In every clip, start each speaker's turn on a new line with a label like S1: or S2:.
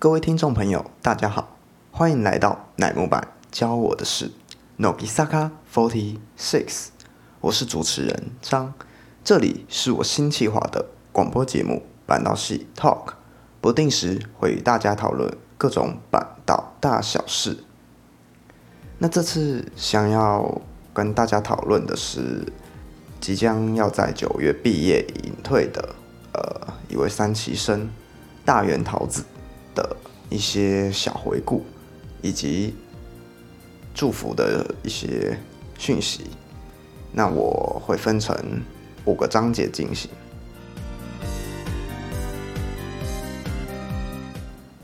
S1: 各位听众朋友，大家好，欢迎来到乃木坂教我的事 Nogisaka Forty Six，我是主持人张，这里是我新企划的广播节目板道系 Talk，不定时会与大家讨论各种板道大小事。那这次想要跟大家讨论的是，即将要在九月毕业隐退的呃一位三期生大原桃子的一些小回顾，以及祝福的一些讯息。那我会分成五个章节进行。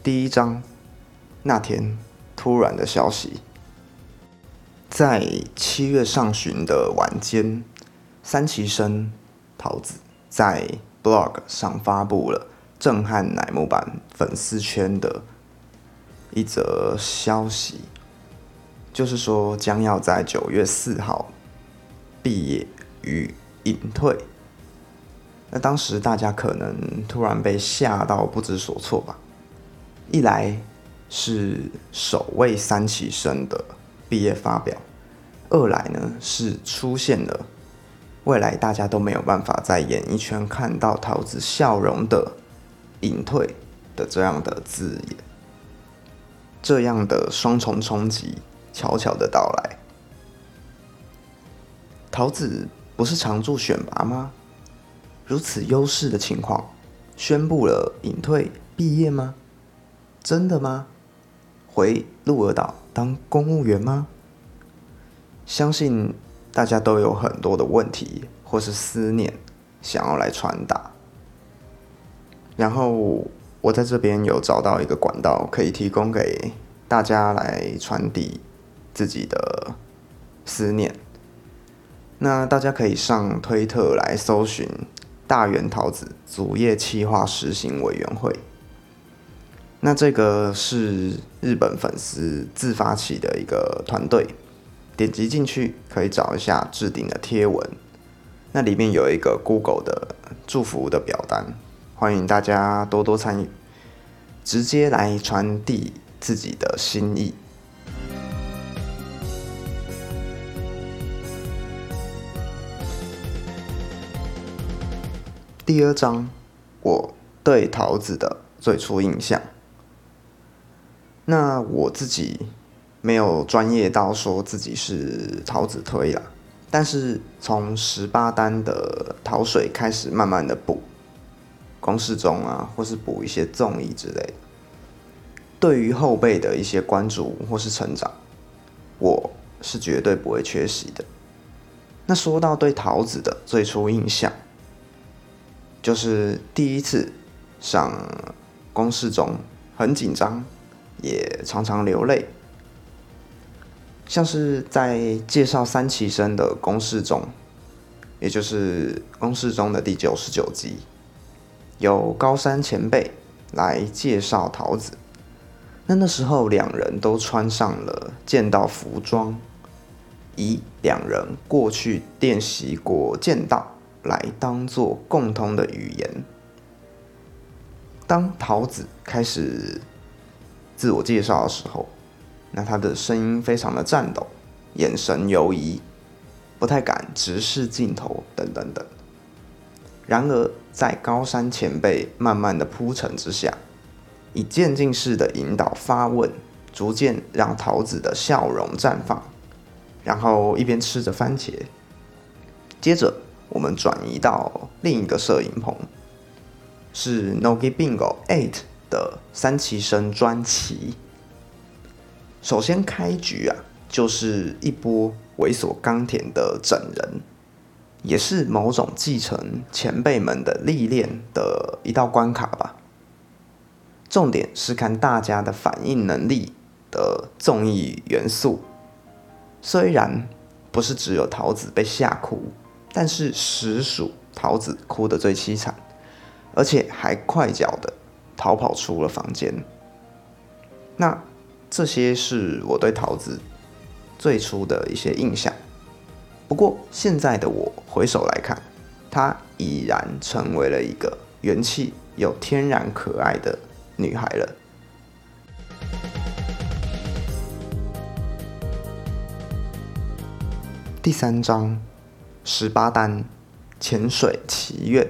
S1: 第一章，那天突然的消息。在七月上旬的晚间，三崎生桃子在 blog 上发布了震撼乃木坂粉丝圈的一则消息，就是说将要在九月四号毕业与隐退。那当时大家可能突然被吓到不知所措吧？一来是首位三期生的。毕业发表，二来呢是出现了未来大家都没有办法在演艺圈看到桃子笑容的隐退的这样的字眼，这样的双重冲击悄悄的到来。桃子不是常驻选拔吗？如此优势的情况，宣布了隐退毕业吗？真的吗？回鹿儿岛当公务员吗？相信大家都有很多的问题或是思念想要来传达。然后我在这边有找到一个管道，可以提供给大家来传递自己的思念。那大家可以上推特来搜寻大原桃子主业企划实行委员会。那这个是日本粉丝自发起的一个团队，点击进去可以找一下置顶的贴文，那里面有一个 Google 的祝福的表单，欢迎大家多多参与，直接来传递自己的心意。第二章，我对桃子的最初印象。那我自己没有专业到说自己是桃子推啦，但是从十八单的桃水开始慢慢的补，公式中啊，或是补一些综艺之类的，对于后辈的一些关注或是成长，我是绝对不会缺席的。那说到对桃子的最初印象，就是第一次上公式中很紧张。也常常流泪，像是在介绍三崎生的公式中，也就是公式中的第九十九集，有高山前辈来介绍桃子。那那时候两人都穿上了剑道服装，以两人过去练习过剑道来当做共通的语言。当桃子开始。自我介绍的时候，那他的声音非常的颤抖，眼神游移，不太敢直视镜头，等等等。然而，在高山前辈慢慢的铺陈之下，以渐进式的引导发问，逐渐让桃子的笑容绽放，然后一边吃着番茄。接着，我们转移到另一个摄影棚，是 Nogi Bingo Eight。的三崎生专辑，首先开局啊，就是一波猥琐钢铁的整人，也是某种继承前辈们的历练的一道关卡吧。重点是看大家的反应能力的综艺元素，虽然不是只有桃子被吓哭，但是实属桃子哭得最凄惨，而且还快脚的。逃跑出了房间。那这些是我对桃子最初的一些印象。不过现在的我回首来看她已然成为了一个元气又天然可爱的女孩了。第三章十八单潜水祈愿。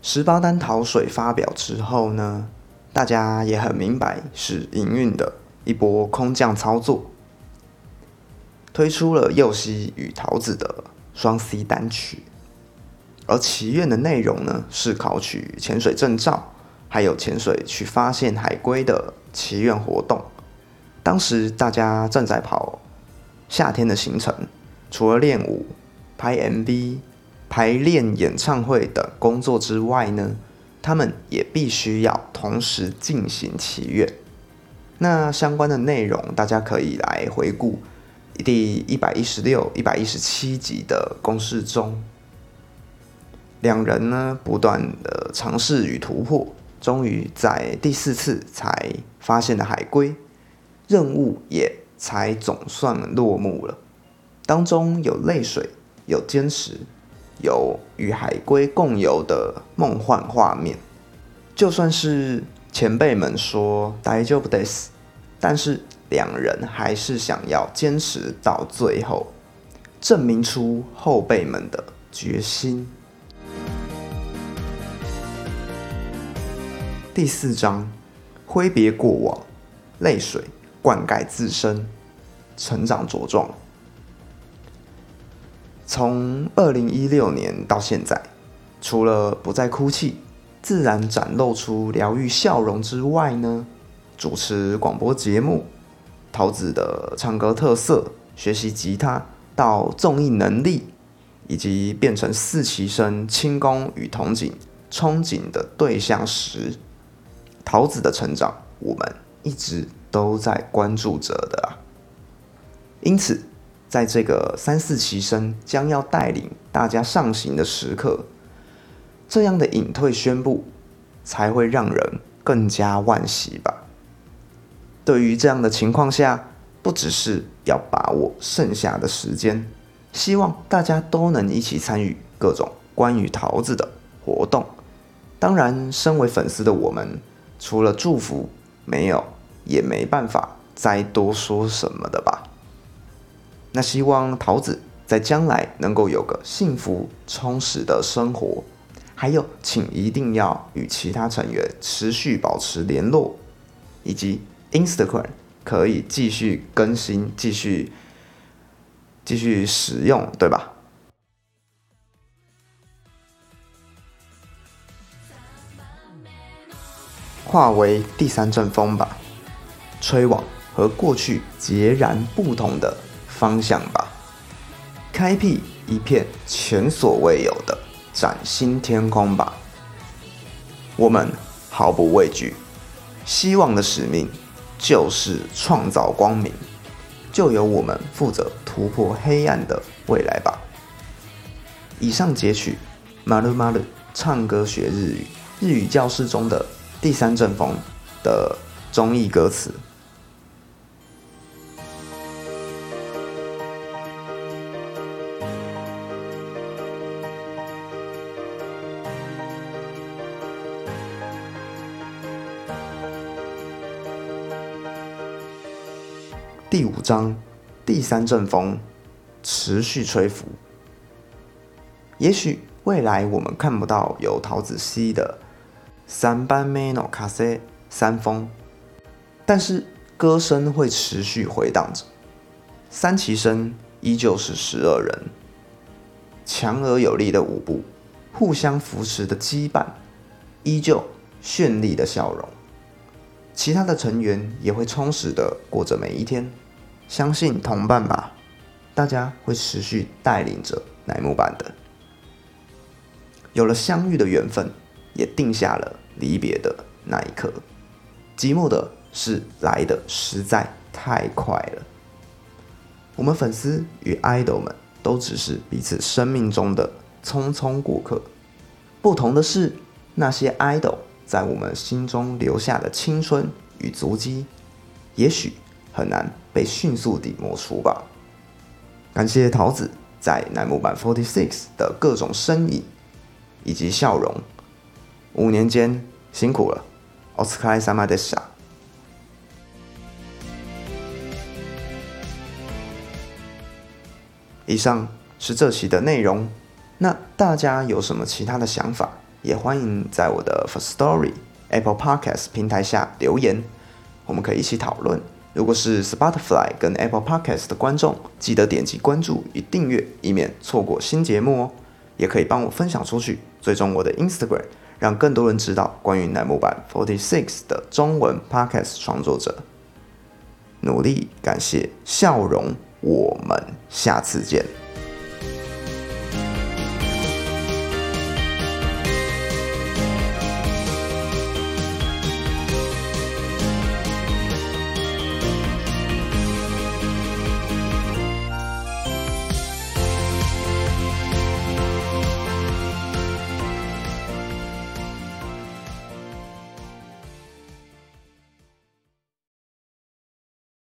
S1: 十八单逃水发表之后呢大家也很明白是营运的一波空降操作。推出了佑希与桃子的双 C 单曲。而祈愿的内容呢，是考取潜水证照，还有潜水去发现海龟的祈愿活动。当时大家正在跑夏天的行程，除了练舞、拍 MV。排练演唱会等工作之外呢，他们也必须要同时进行祈愿。那相关的内容，大家可以来回顾第一百一十六、一百一十七集的公式中，两人呢不断的尝试与突破，终于在第四次才发现了海龟，任务也才总算落幕了。当中有泪水，有坚持。有与海龟共游的梦幻画面，就算是前辈们说大丈夫です，但是两人还是想要坚持到最后，证明出后辈们的决心。第四章，挥别过往，泪水灌溉自身，成长茁壮。从二零一六年到现在，除了不再哭泣，自然展露出疗愈笑容之外呢，主持广播节目，桃子的唱歌特色，学习吉他到综艺能力，以及变成四期生轻功与同景憧憬的对象时，桃子的成长，我们一直都在关注着的啊，因此。在这个三四齐生将要带领大家上行的时刻，这样的隐退宣布才会让人更加惋惜吧。对于这样的情况下，不只是要把握剩下的时间，希望大家都能一起参与各种关于桃子的活动。当然，身为粉丝的我们，除了祝福，没有也没办法再多说什么的吧。那希望桃子在将来能够有个幸福充实的生活，还有，请一定要与其他成员持续保持联络，以及 Instagram 可以继续更新、继续继续使用，对吧？化为第三阵风吧，吹往和过去截然不同的。方向吧，开辟一片前所未有的崭新天空吧。我们毫不畏惧，希望的使命就是创造光明，就由我们负责突破黑暗的未来吧。以上截取马鲁马鲁唱歌学日语日语教室中的第三阵风的中译歌词。第五章，第三阵风持续吹拂。也许未来我们看不到有桃子溪的三班 Mano 卡塞三风，但是歌声会持续回荡着。三旗声依旧是十二人，强而有力的舞步，互相扶持的羁绊，依旧绚丽的笑容。其他的成员也会充实的过着每一天。相信同伴吧，大家会持续带领着乃木坂的。有了相遇的缘分，也定下了离别的那一刻。寂寞的是来的实在太快了。我们粉丝与 idol 们都只是彼此生命中的匆匆过客。不同的是，那些 idol 在我们心中留下的青春与足迹，也许。很难被迅速地抹除吧。感谢桃子在乃木坂 Forty Six 的各种身影以及笑容，五年间辛苦了，奥斯卡萨马德莎。以上是这期的内容。那大家有什么其他的想法，也欢迎在我的 First Story Apple Podcast 平台下留言，我们可以一起讨论。如果是 Spotify 跟 Apple Podcast 的观众，记得点击关注与订阅，以免错过新节目哦。也可以帮我分享出去，追踪我的 Instagram，让更多人知道关于乃木坂 Forty Six 的中文 Podcast 创作者。努力，感谢，笑容，我们下次见。